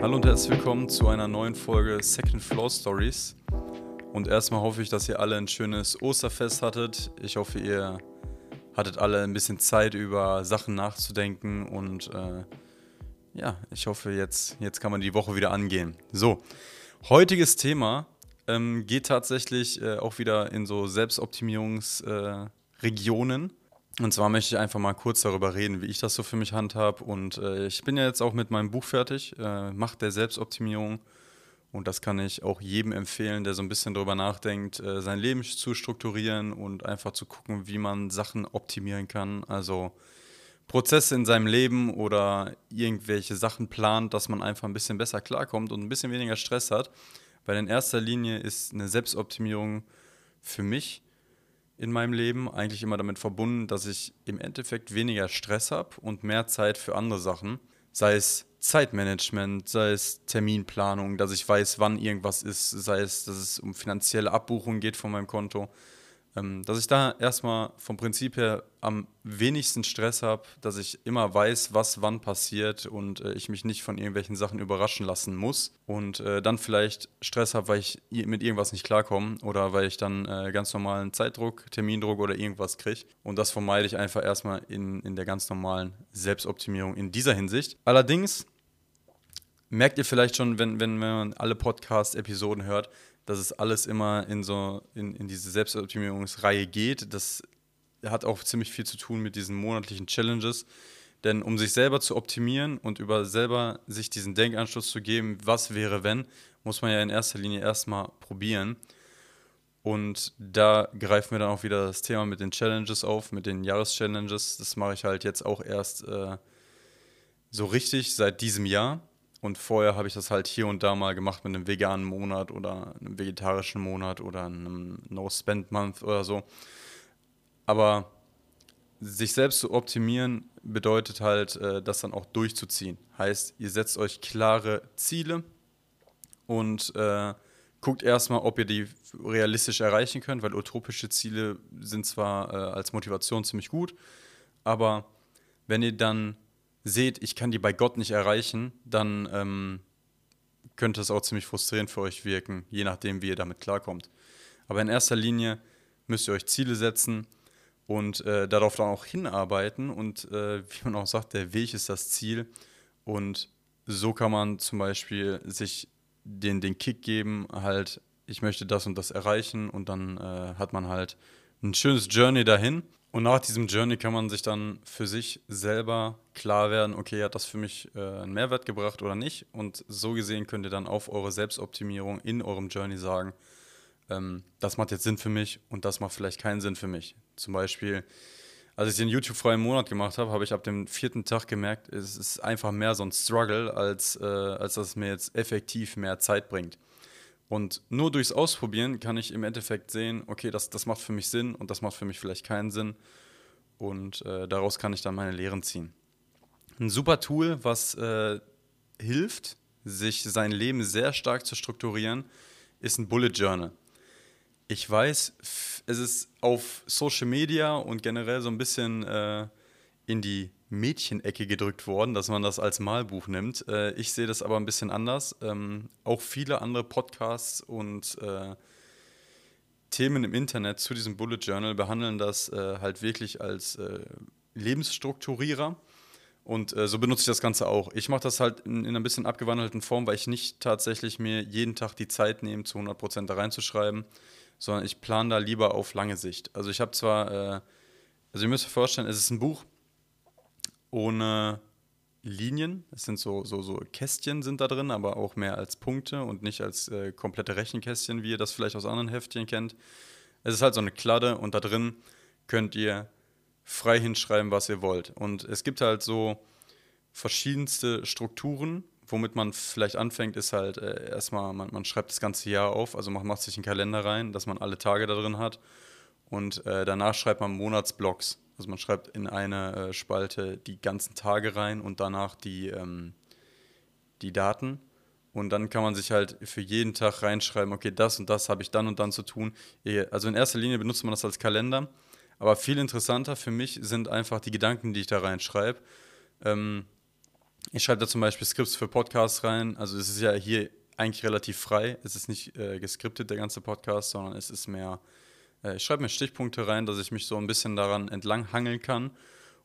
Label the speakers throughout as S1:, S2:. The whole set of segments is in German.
S1: Hallo und herzlich willkommen zu einer neuen Folge Second Floor Stories. Und erstmal hoffe ich, dass ihr alle ein schönes Osterfest hattet. Ich hoffe, ihr hattet alle ein bisschen Zeit, über Sachen nachzudenken. Und äh, ja, ich hoffe, jetzt, jetzt kann man die Woche wieder angehen. So, heutiges Thema ähm, geht tatsächlich äh, auch wieder in so Selbstoptimierungsregionen. Äh, und zwar möchte ich einfach mal kurz darüber reden, wie ich das so für mich handhab. Und äh, ich bin ja jetzt auch mit meinem Buch fertig, äh, Macht der Selbstoptimierung. Und das kann ich auch jedem empfehlen, der so ein bisschen darüber nachdenkt, äh, sein Leben zu strukturieren und einfach zu gucken, wie man Sachen optimieren kann. Also Prozesse in seinem Leben oder irgendwelche Sachen plant, dass man einfach ein bisschen besser klarkommt und ein bisschen weniger Stress hat. Weil in erster Linie ist eine Selbstoptimierung für mich in meinem Leben eigentlich immer damit verbunden, dass ich im Endeffekt weniger Stress habe und mehr Zeit für andere Sachen. Sei es Zeitmanagement, sei es Terminplanung, dass ich weiß, wann irgendwas ist, sei es, dass es um finanzielle Abbuchungen geht von meinem Konto. Ähm, dass ich da erstmal vom Prinzip her am wenigsten Stress habe, dass ich immer weiß, was wann passiert und äh, ich mich nicht von irgendwelchen Sachen überraschen lassen muss und äh, dann vielleicht Stress habe, weil ich mit irgendwas nicht klarkomme oder weil ich dann äh, ganz normalen Zeitdruck, Termindruck oder irgendwas kriege. Und das vermeide ich einfach erstmal in, in der ganz normalen Selbstoptimierung in dieser Hinsicht. Allerdings merkt ihr vielleicht schon, wenn, wenn man alle Podcast-Episoden hört, dass es alles immer in so in, in diese Selbstoptimierungsreihe geht. Das hat auch ziemlich viel zu tun mit diesen monatlichen Challenges. Denn um sich selber zu optimieren und über selber sich diesen Denkanschluss zu geben, was wäre wenn, muss man ja in erster Linie erstmal probieren. Und da greifen wir dann auch wieder das Thema mit den Challenges auf, mit den Jahreschallenges. Das mache ich halt jetzt auch erst äh, so richtig seit diesem Jahr. Und vorher habe ich das halt hier und da mal gemacht mit einem veganen Monat oder einem vegetarischen Monat oder einem No-Spend-Month oder so. Aber sich selbst zu optimieren bedeutet halt, äh, das dann auch durchzuziehen. Heißt, ihr setzt euch klare Ziele und äh, guckt erstmal, ob ihr die realistisch erreichen könnt, weil utopische Ziele sind zwar äh, als Motivation ziemlich gut, aber wenn ihr dann seht, ich kann die bei Gott nicht erreichen, dann ähm, könnte es auch ziemlich frustrierend für euch wirken, je nachdem, wie ihr damit klarkommt. Aber in erster Linie müsst ihr euch Ziele setzen und äh, darauf dann auch hinarbeiten. Und äh, wie man auch sagt, der Weg ist das Ziel. Und so kann man zum Beispiel sich den, den Kick geben, halt, ich möchte das und das erreichen. Und dann äh, hat man halt ein schönes Journey dahin. Und nach diesem Journey kann man sich dann für sich selber klar werden, okay, hat das für mich äh, einen Mehrwert gebracht oder nicht? Und so gesehen könnt ihr dann auf eure Selbstoptimierung in eurem Journey sagen, ähm, das macht jetzt Sinn für mich und das macht vielleicht keinen Sinn für mich. Zum Beispiel, als ich den YouTube-freien Monat gemacht habe, habe ich ab dem vierten Tag gemerkt, es ist einfach mehr so ein Struggle, als, äh, als dass es mir jetzt effektiv mehr Zeit bringt. Und nur durchs Ausprobieren kann ich im Endeffekt sehen, okay, das, das macht für mich Sinn und das macht für mich vielleicht keinen Sinn. Und äh, daraus kann ich dann meine Lehren ziehen. Ein super Tool, was äh, hilft, sich sein Leben sehr stark zu strukturieren, ist ein Bullet Journal. Ich weiß, es ist auf Social Media und generell so ein bisschen äh, in die Mädchenecke gedrückt worden, dass man das als Malbuch nimmt. Äh, ich sehe das aber ein bisschen anders. Ähm, auch viele andere Podcasts und äh, Themen im Internet zu diesem Bullet Journal behandeln das äh, halt wirklich als äh, Lebensstrukturierer. Und äh, so benutze ich das Ganze auch. Ich mache das halt in, in, einer bisschen abgewandelten Form, weil ich nicht tatsächlich mir jeden Tag die Zeit nehme, zu 100% da reinzuschreiben, sondern ich plane da lieber auf lange Sicht. Also ich habe zwar, äh, also ihr müsst euch vorstellen, es ist ein Buch, ohne Linien. Es sind so, so, so Kästchen sind da drin, aber auch mehr als Punkte und nicht als äh, komplette Rechenkästchen, wie ihr das vielleicht aus anderen Heftchen kennt. Es ist halt so eine Kladde und da drin könnt ihr frei hinschreiben, was ihr wollt. Und es gibt halt so verschiedenste Strukturen. Womit man vielleicht anfängt, ist halt äh, erstmal, man, man, schreibt das ganze Jahr auf, also man macht sich einen Kalender rein, dass man alle Tage da drin hat. Und äh, danach schreibt man Monatsblocks. Also man schreibt in eine äh, Spalte die ganzen Tage rein und danach die, ähm, die Daten. Und dann kann man sich halt für jeden Tag reinschreiben, okay, das und das habe ich dann und dann zu tun. Also in erster Linie benutzt man das als Kalender. Aber viel interessanter für mich sind einfach die Gedanken, die ich da reinschreibe. Ähm, ich schreibe da zum Beispiel Skripts für Podcasts rein. Also es ist ja hier eigentlich relativ frei. Es ist nicht äh, geskriptet, der ganze Podcast, sondern es ist mehr, äh, ich schreibe mir Stichpunkte rein, dass ich mich so ein bisschen daran entlang hangeln kann.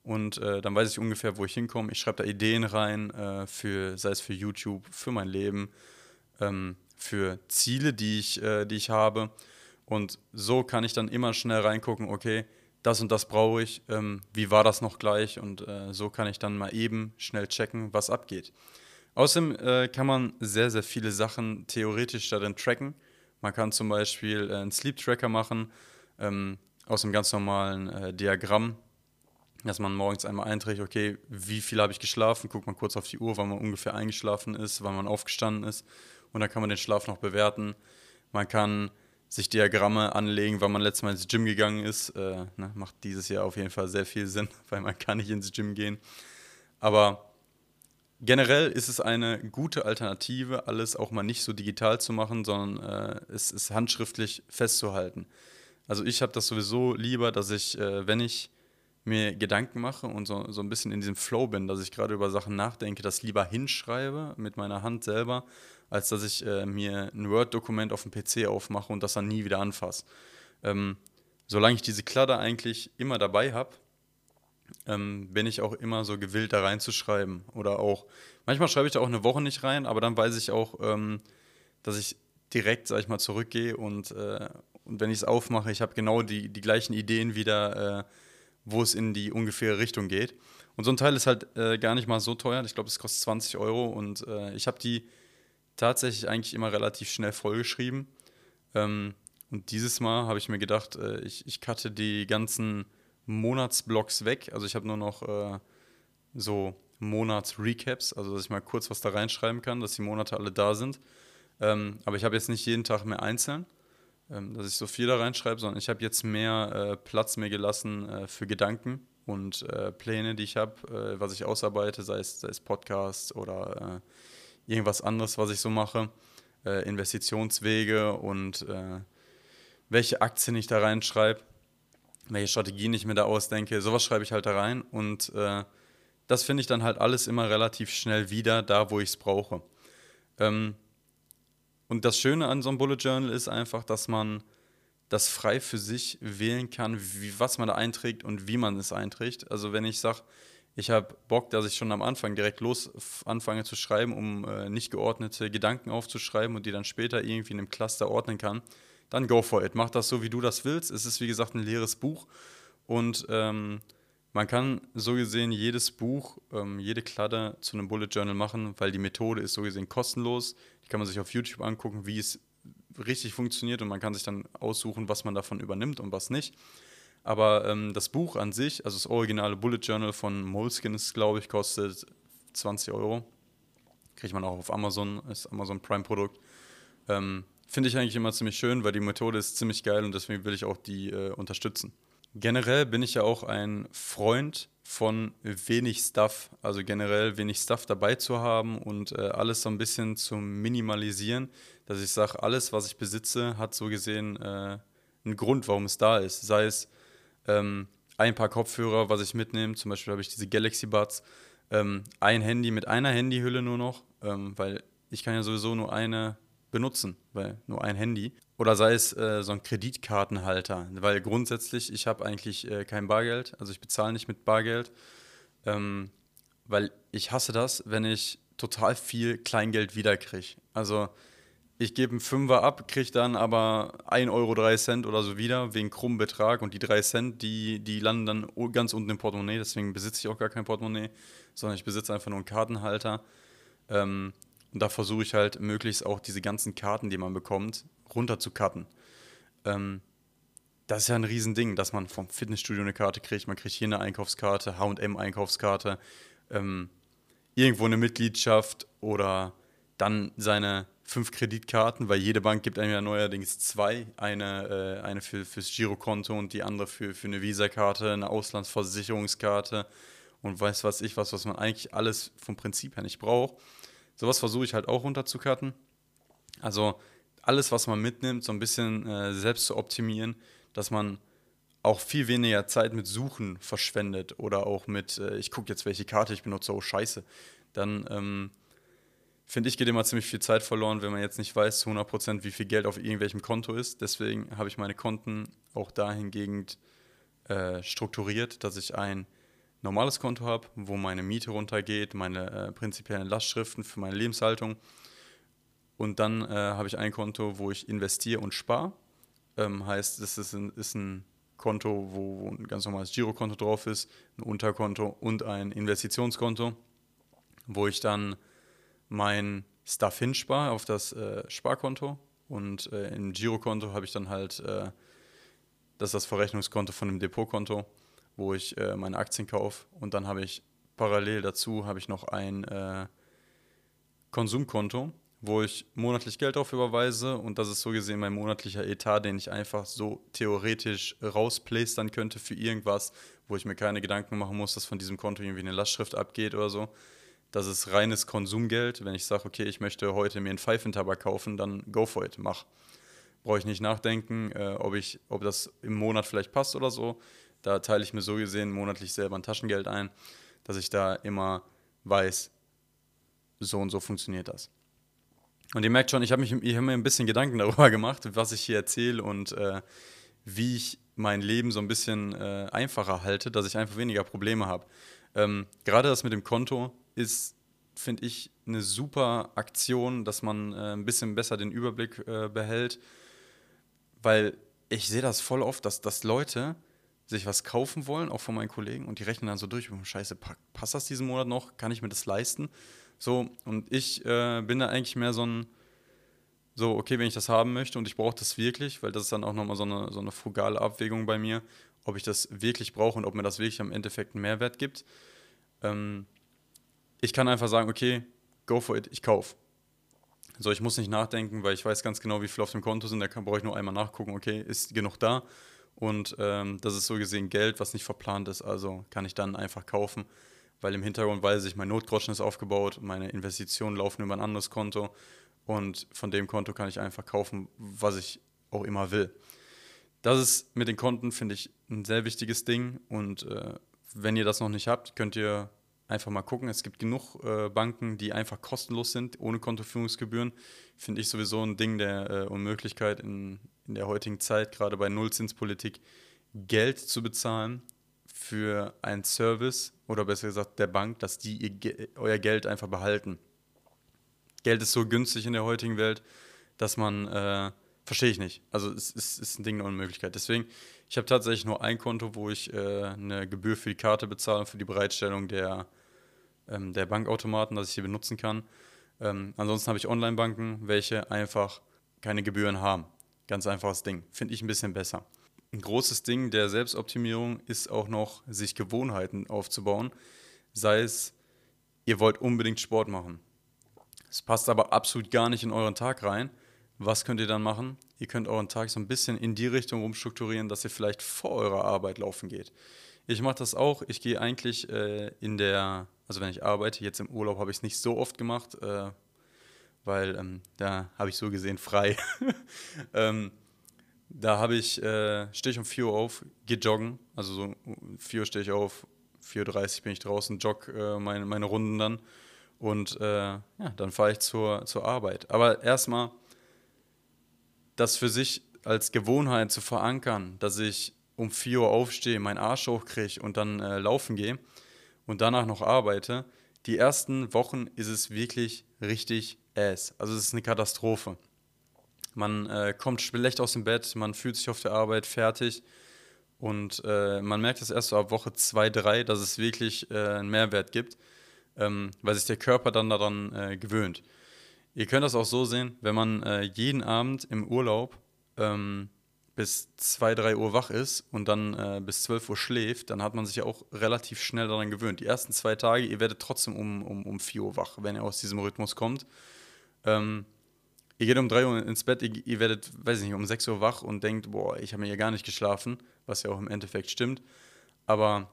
S1: Und äh, dann weiß ich ungefähr, wo ich hinkomme. Ich schreibe da Ideen rein, äh, für, sei es für YouTube, für mein Leben, ähm, für Ziele, die ich, äh, die ich habe. Und so kann ich dann immer schnell reingucken, okay, das und das brauche ich, ähm, wie war das noch gleich und äh, so kann ich dann mal eben schnell checken, was abgeht. Außerdem äh, kann man sehr, sehr viele Sachen theoretisch darin tracken. Man kann zum Beispiel äh, einen Sleep Tracker machen ähm, aus einem ganz normalen äh, Diagramm, dass man morgens einmal einträgt, okay, wie viel habe ich geschlafen, guckt man kurz auf die Uhr, wann man ungefähr eingeschlafen ist, wann man aufgestanden ist und dann kann man den Schlaf noch bewerten. Man kann sich Diagramme anlegen, wann man letztes Mal ins Gym gegangen ist. Äh, ne, macht dieses Jahr auf jeden Fall sehr viel Sinn, weil man kann nicht ins Gym gehen. Aber generell ist es eine gute Alternative, alles auch mal nicht so digital zu machen, sondern äh, es ist handschriftlich festzuhalten. Also ich habe das sowieso lieber, dass ich, äh, wenn ich mir Gedanken mache und so, so ein bisschen in diesem Flow bin, dass ich gerade über Sachen nachdenke, das lieber hinschreibe mit meiner Hand selber, als dass ich äh, mir ein Word-Dokument auf dem PC aufmache und das dann nie wieder anfasse. Ähm, solange ich diese Kladder eigentlich immer dabei habe, ähm, bin ich auch immer so gewillt, da reinzuschreiben. Oder auch, manchmal schreibe ich da auch eine Woche nicht rein, aber dann weiß ich auch, ähm, dass ich direkt, sag ich mal, zurückgehe und, äh, und wenn ich es aufmache, ich habe genau die, die gleichen Ideen wieder, äh, wo es in die ungefähre Richtung geht. Und so ein Teil ist halt äh, gar nicht mal so teuer. Ich glaube, es kostet 20 Euro und äh, ich habe die tatsächlich eigentlich immer relativ schnell vollgeschrieben. Ähm, und dieses Mal habe ich mir gedacht, äh, ich, ich cutte die ganzen Monatsblocks weg. Also ich habe nur noch äh, so Monatsrecaps, also dass ich mal kurz was da reinschreiben kann, dass die Monate alle da sind. Ähm, aber ich habe jetzt nicht jeden Tag mehr einzeln, ähm, dass ich so viel da reinschreibe, sondern ich habe jetzt mehr äh, Platz mir gelassen äh, für Gedanken und äh, Pläne, die ich habe, äh, was ich ausarbeite, sei es, sei es Podcasts oder äh, irgendwas anderes, was ich so mache, Investitionswege und welche Aktien ich da reinschreibe, welche Strategien ich mir da ausdenke, sowas schreibe ich halt da rein und äh, das finde ich dann halt alles immer relativ schnell wieder da, wo ich es brauche. Ähm, und das Schöne an so einem Bullet Journal ist einfach, dass man das frei für sich wählen kann, wie, was man da einträgt und wie man es einträgt. Also wenn ich sage, ich habe Bock, dass ich schon am Anfang direkt los anfange zu schreiben, um äh, nicht geordnete Gedanken aufzuschreiben und die dann später irgendwie in einem Cluster ordnen kann. Dann go for it. Mach das so, wie du das willst. Es ist, wie gesagt, ein leeres Buch. Und ähm, man kann so gesehen jedes Buch, ähm, jede Kladde zu einem Bullet Journal machen, weil die Methode ist so gesehen kostenlos. Die kann man sich auf YouTube angucken, wie es richtig funktioniert und man kann sich dann aussuchen, was man davon übernimmt und was nicht. Aber ähm, das Buch an sich, also das originale Bullet Journal von Moleskine, glaube ich, kostet 20 Euro. Kriegt man auch auf Amazon, ist Amazon Prime-Produkt. Ähm, Finde ich eigentlich immer ziemlich schön, weil die Methode ist ziemlich geil und deswegen will ich auch die äh, unterstützen. Generell bin ich ja auch ein Freund von wenig Stuff, also generell wenig Stuff dabei zu haben und äh, alles so ein bisschen zu minimalisieren, dass ich sage, alles, was ich besitze, hat so gesehen äh, einen Grund, warum es da ist. Sei es ähm, ein paar Kopfhörer, was ich mitnehme. Zum Beispiel habe ich diese Galaxy Buds. Ähm, ein Handy mit einer Handyhülle nur noch, ähm, weil ich kann ja sowieso nur eine benutzen, weil nur ein Handy. Oder sei es äh, so ein Kreditkartenhalter, weil grundsätzlich ich habe eigentlich äh, kein Bargeld, also ich bezahle nicht mit Bargeld, ähm, weil ich hasse das, wenn ich total viel Kleingeld wiederkriege. Also ich gebe einen Fünfer ab, kriege dann aber 1,03 Euro oder so wieder wegen krummem Betrag und die 3 Cent, die, die landen dann ganz unten im Portemonnaie, deswegen besitze ich auch gar kein Portemonnaie, sondern ich besitze einfach nur einen Kartenhalter. Ähm, und da versuche ich halt möglichst auch diese ganzen Karten, die man bekommt, runter zu cutten. Ähm, das ist ja ein Riesending, dass man vom Fitnessstudio eine Karte kriegt, man kriegt hier eine Einkaufskarte, HM-Einkaufskarte, ähm, irgendwo eine Mitgliedschaft oder dann seine fünf Kreditkarten, weil jede Bank gibt einem ja neuerdings zwei. Eine, äh, eine für, fürs Girokonto und die andere für, für eine Visakarte, eine Auslandsversicherungskarte und weiß was ich was, was man eigentlich alles vom Prinzip her nicht braucht. Sowas versuche ich halt auch runterzukarten. Also alles, was man mitnimmt, so ein bisschen äh, selbst zu optimieren, dass man auch viel weniger Zeit mit Suchen verschwendet oder auch mit, äh, ich gucke jetzt, welche Karte ich benutze, oh scheiße. Dann ähm, finde ich, geht immer ziemlich viel Zeit verloren, wenn man jetzt nicht weiß zu 100%, wie viel Geld auf irgendwelchem Konto ist. Deswegen habe ich meine Konten auch dahingehend äh, strukturiert, dass ich ein normales Konto habe, wo meine Miete runtergeht, meine äh, prinzipiellen Lastschriften für meine Lebenshaltung. Und dann äh, habe ich ein Konto, wo ich investiere und spare. Ähm, heißt, es ist ein, ist ein Konto, wo, wo, ein ganz normales Girokonto drauf ist, ein Unterkonto und ein Investitionskonto, wo ich dann mein Stuff hinspare auf das äh, Sparkonto. Und äh, im Girokonto habe ich dann halt, äh, das ist das Verrechnungskonto von dem Depotkonto wo ich äh, meine Aktien kaufe. Und dann habe ich parallel dazu habe ich noch ein äh, Konsumkonto, wo ich monatlich Geld drauf überweise und das ist so gesehen mein monatlicher Etat, den ich einfach so theoretisch rausplastern könnte für irgendwas, wo ich mir keine Gedanken machen muss, dass von diesem Konto irgendwie eine Lastschrift abgeht oder so. Das ist reines Konsumgeld. Wenn ich sage, okay, ich möchte heute mir einen Pfeifentabak kaufen, dann go for it, mach. Brauche ich nicht nachdenken, äh, ob, ich, ob das im Monat vielleicht passt oder so. Da teile ich mir so gesehen monatlich selber ein Taschengeld ein, dass ich da immer weiß, so und so funktioniert das. Und ihr merkt schon, ich habe hab mir ein bisschen Gedanken darüber gemacht, was ich hier erzähle und äh, wie ich mein Leben so ein bisschen äh, einfacher halte, dass ich einfach weniger Probleme habe. Ähm, gerade das mit dem Konto ist, finde ich, eine super Aktion, dass man äh, ein bisschen besser den Überblick äh, behält, weil ich sehe das voll oft, dass, dass Leute sich was kaufen wollen, auch von meinen Kollegen, und die rechnen dann so durch, scheiße, passt das diesen Monat noch? Kann ich mir das leisten? So, und ich äh, bin da eigentlich mehr so ein, so, okay, wenn ich das haben möchte und ich brauche das wirklich, weil das ist dann auch nochmal so eine, so eine frugale Abwägung bei mir, ob ich das wirklich brauche und ob mir das wirklich am Endeffekt einen Mehrwert gibt. Ähm, ich kann einfach sagen, okay, go for it, ich kaufe. So, ich muss nicht nachdenken, weil ich weiß ganz genau, wie viel auf dem Konto sind, da brauche ich nur einmal nachgucken, okay, ist genug da? Und ähm, das ist so gesehen Geld, was nicht verplant ist, also kann ich dann einfach kaufen, weil im Hintergrund weiß ich, mein Notgroschen ist aufgebaut, meine Investitionen laufen über ein anderes Konto und von dem Konto kann ich einfach kaufen, was ich auch immer will. Das ist mit den Konten, finde ich, ein sehr wichtiges Ding und äh, wenn ihr das noch nicht habt, könnt ihr einfach mal gucken. Es gibt genug äh, Banken, die einfach kostenlos sind, ohne Kontoführungsgebühren. Finde ich sowieso ein Ding der äh, Unmöglichkeit in, in der heutigen Zeit, gerade bei Nullzinspolitik, Geld zu bezahlen für einen Service oder besser gesagt der Bank, dass die ihr, euer Geld einfach behalten. Geld ist so günstig in der heutigen Welt, dass man, äh, verstehe ich nicht. Also es ist, ist ein Ding der Unmöglichkeit. Deswegen, ich habe tatsächlich nur ein Konto, wo ich äh, eine Gebühr für die Karte bezahle, für die Bereitstellung der, ähm, der Bankautomaten, dass ich sie benutzen kann. Ähm, ansonsten habe ich Online-Banken, welche einfach keine Gebühren haben. Ganz einfaches Ding. Finde ich ein bisschen besser. Ein großes Ding der Selbstoptimierung ist auch noch, sich Gewohnheiten aufzubauen. Sei es, ihr wollt unbedingt Sport machen. Es passt aber absolut gar nicht in euren Tag rein. Was könnt ihr dann machen? Ihr könnt euren Tag so ein bisschen in die Richtung umstrukturieren, dass ihr vielleicht vor eurer Arbeit laufen geht. Ich mache das auch. Ich gehe eigentlich äh, in der, also wenn ich arbeite, jetzt im Urlaub habe ich es nicht so oft gemacht, äh, weil ähm, da habe ich so gesehen frei. ähm, da habe ich, äh, stehe ich um 4 Uhr auf, gehe joggen, also so 4 Uhr stehe ich auf, 4.30 Uhr bin ich draußen, jogge äh, meine, meine Runden dann und äh, ja, dann fahre ich zur, zur Arbeit. Aber erstmal das für sich als Gewohnheit zu verankern, dass ich um 4 Uhr aufstehe, meinen Arsch hochkriege und dann äh, laufen gehe und danach noch arbeite, die ersten Wochen ist es wirklich richtig ass. Also es ist eine Katastrophe. Man äh, kommt schlecht aus dem Bett, man fühlt sich auf der Arbeit fertig und äh, man merkt es erst so ab Woche 2, 3, dass es wirklich äh, einen Mehrwert gibt, ähm, weil sich der Körper dann daran äh, gewöhnt. Ihr könnt das auch so sehen, wenn man äh, jeden Abend im Urlaub ähm, bis 2, 3 Uhr wach ist und dann äh, bis 12 Uhr schläft, dann hat man sich ja auch relativ schnell daran gewöhnt. Die ersten zwei Tage, ihr werdet trotzdem um, um, um 4 Uhr wach, wenn ihr aus diesem Rhythmus kommt. Ähm, ihr geht um 3 Uhr ins Bett, ihr, ihr, werdet, weiß ich nicht, um 6 Uhr wach und denkt, boah, ich habe mir ja gar nicht geschlafen, was ja auch im Endeffekt stimmt. Aber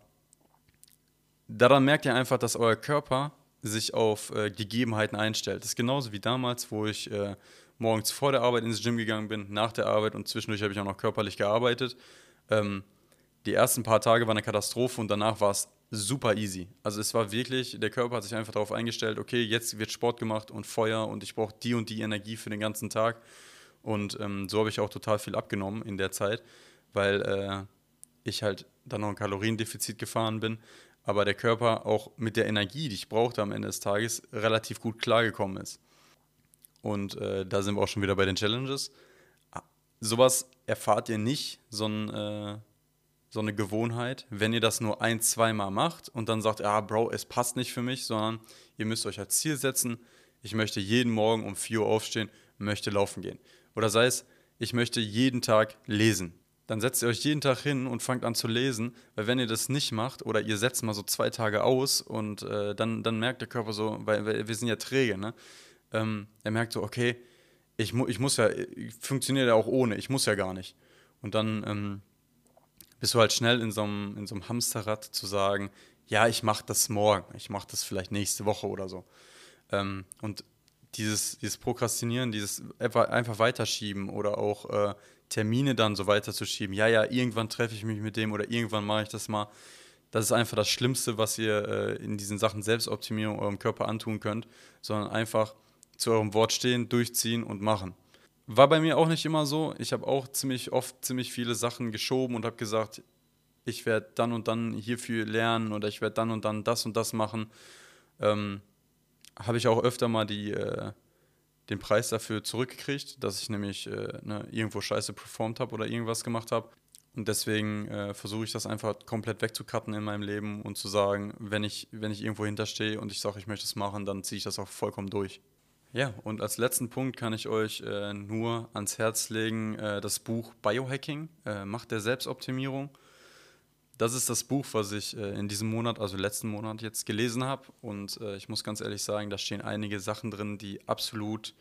S1: daran merkt ihr einfach, dass euer Körper sich auf äh, Gegebenheiten einstellt. Das ist genauso wie damals, wo ich äh, morgens vor der Arbeit ins Gym gegangen bin, nach der Arbeit und zwischendurch habe ich auch noch körperlich gearbeitet. Ähm, die ersten paar Tage waren eine Katastrophe und danach war es super easy. Also es war wirklich, der Körper hat sich einfach darauf eingestellt, okay, jetzt wird Sport gemacht und Feuer und ich brauche die und die Energie für den ganzen Tag. Und ähm, so habe ich auch total viel abgenommen in der Zeit, weil äh, ich halt dann noch ein Kaloriendefizit gefahren bin, aber der Körper auch mit der Energie, die ich brauchte am Ende des Tages, relativ gut klargekommen ist. Und äh, da sind wir auch schon wieder bei den Challenges. Sowas erfahrt ihr nicht, so, ein, äh, so eine Gewohnheit, wenn ihr das nur ein, zweimal macht und dann sagt, ja, Bro, es passt nicht für mich, sondern ihr müsst euch als Ziel setzen, ich möchte jeden Morgen um 4 Uhr aufstehen, möchte laufen gehen. Oder sei es, ich möchte jeden Tag lesen dann setzt ihr euch jeden Tag hin und fangt an zu lesen, weil wenn ihr das nicht macht oder ihr setzt mal so zwei Tage aus und äh, dann, dann merkt der Körper so, weil, weil wir sind ja träge, ne? Ähm, er merkt so, okay, ich, mu ich muss ja, ich funktioniere ja auch ohne, ich muss ja gar nicht. Und dann ähm, bist du halt schnell in so einem in Hamsterrad zu sagen, ja, ich mache das morgen, ich mache das vielleicht nächste Woche oder so. Ähm, und dieses, dieses Prokrastinieren, dieses einfach weiterschieben oder auch äh, Termine dann so weiterzuschieben. Ja, ja, irgendwann treffe ich mich mit dem oder irgendwann mache ich das mal. Das ist einfach das Schlimmste, was ihr äh, in diesen Sachen Selbstoptimierung eurem Körper antun könnt, sondern einfach zu eurem Wort stehen, durchziehen und machen. War bei mir auch nicht immer so. Ich habe auch ziemlich oft ziemlich viele Sachen geschoben und habe gesagt, ich werde dann und dann hierfür lernen oder ich werde dann und dann das und das machen. Ähm, habe ich auch öfter mal die, äh, den Preis dafür zurückgekriegt, dass ich nämlich äh, ne, irgendwo scheiße performt habe oder irgendwas gemacht habe. Und deswegen äh, versuche ich das einfach komplett wegzucutten in meinem Leben und zu sagen, wenn ich, wenn ich irgendwo hinterstehe und ich sage, ich möchte es machen, dann ziehe ich das auch vollkommen durch. Ja, und als letzten Punkt kann ich euch äh, nur ans Herz legen, äh, das Buch Biohacking, äh, Macht der Selbstoptimierung. Das ist das Buch, was ich äh, in diesem Monat, also letzten Monat jetzt gelesen habe. Und äh, ich muss ganz ehrlich sagen, da stehen einige Sachen drin, die absolut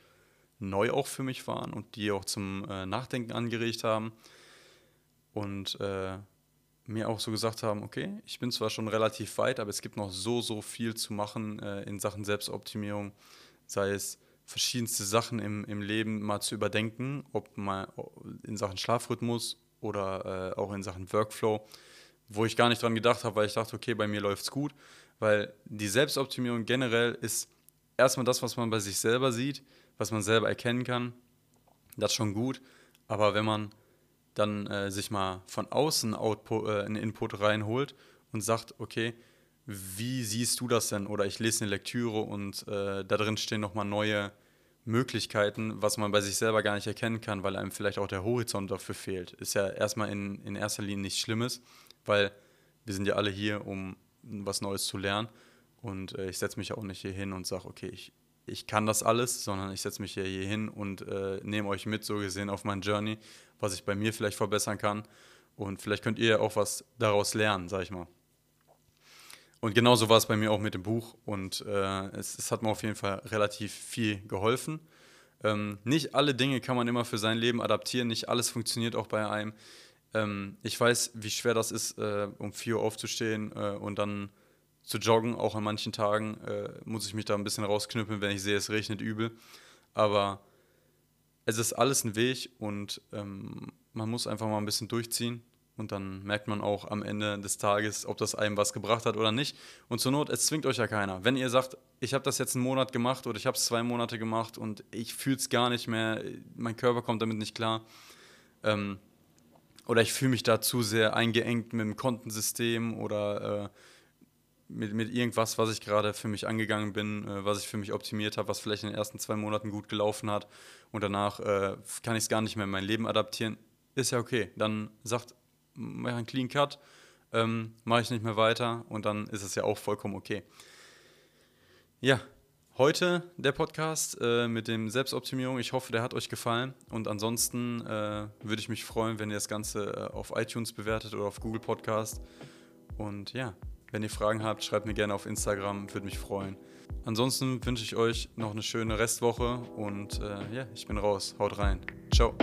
S1: neu auch für mich waren und die auch zum äh, Nachdenken angeregt haben. Und äh, mir auch so gesagt haben, okay, ich bin zwar schon relativ weit, aber es gibt noch so, so viel zu machen äh, in Sachen Selbstoptimierung, sei es verschiedenste Sachen im, im Leben mal zu überdenken, ob mal in Sachen Schlafrhythmus oder äh, auch in Sachen Workflow wo ich gar nicht dran gedacht habe, weil ich dachte, okay, bei mir läuft es gut. Weil die Selbstoptimierung generell ist erstmal das, was man bei sich selber sieht, was man selber erkennen kann. Das ist schon gut. Aber wenn man dann äh, sich mal von außen Output, äh, einen Input reinholt und sagt, okay, wie siehst du das denn? Oder ich lese eine Lektüre und äh, da drin stehen nochmal neue Möglichkeiten, was man bei sich selber gar nicht erkennen kann, weil einem vielleicht auch der Horizont dafür fehlt. Ist ja erstmal in, in erster Linie nichts Schlimmes weil wir sind ja alle hier, um was Neues zu lernen. Und äh, ich setze mich auch nicht hier hin und sage, okay, ich, ich kann das alles, sondern ich setze mich hier, hier hin und äh, nehme euch mit, so gesehen, auf mein Journey, was ich bei mir vielleicht verbessern kann. Und vielleicht könnt ihr auch was daraus lernen, sag ich mal. Und genauso war es bei mir auch mit dem Buch. Und äh, es, es, hat mir auf jeden Fall relativ viel geholfen. Ähm, nicht alle Dinge kann man immer für sein Leben adaptieren, nicht alles funktioniert auch bei einem. Ähm, ich weiß, wie schwer das ist, äh, um 4 Uhr aufzustehen äh, und dann zu joggen. Auch an manchen Tagen äh, muss ich mich da ein bisschen rausknüppeln, wenn ich sehe, es regnet übel. Aber es ist alles ein Weg und ähm, man muss einfach mal ein bisschen durchziehen. Und dann merkt man auch am Ende des Tages, ob das einem was gebracht hat oder nicht. Und zur Not, es zwingt euch ja keiner. Wenn ihr sagt, ich habe das jetzt einen Monat gemacht oder ich habe es zwei Monate gemacht und ich fühle es gar nicht mehr, mein Körper kommt damit nicht klar, ähm, oder ich fühle mich da zu sehr eingeengt mit dem Kontensystem oder äh, mit, mit irgendwas, was ich gerade für mich angegangen bin, äh, was ich für mich optimiert habe, was vielleicht in den ersten zwei Monaten gut gelaufen hat und danach äh, kann ich es gar nicht mehr in mein Leben adaptieren, ist ja okay. Dann sagt, mach einen Clean Cut, ähm, mache ich nicht mehr weiter und dann ist es ja auch vollkommen okay. Ja, heute der Podcast äh, mit dem Selbstoptimierung. Ich hoffe, der hat euch gefallen. Und ansonsten äh, würde ich mich freuen, wenn ihr das Ganze äh, auf iTunes bewertet oder auf Google Podcast. Und ja, wenn ihr Fragen habt, schreibt mir gerne auf Instagram, würde mich freuen. Ansonsten wünsche ich euch noch eine schöne Restwoche und äh, ja, ich bin raus. Haut rein. Ciao.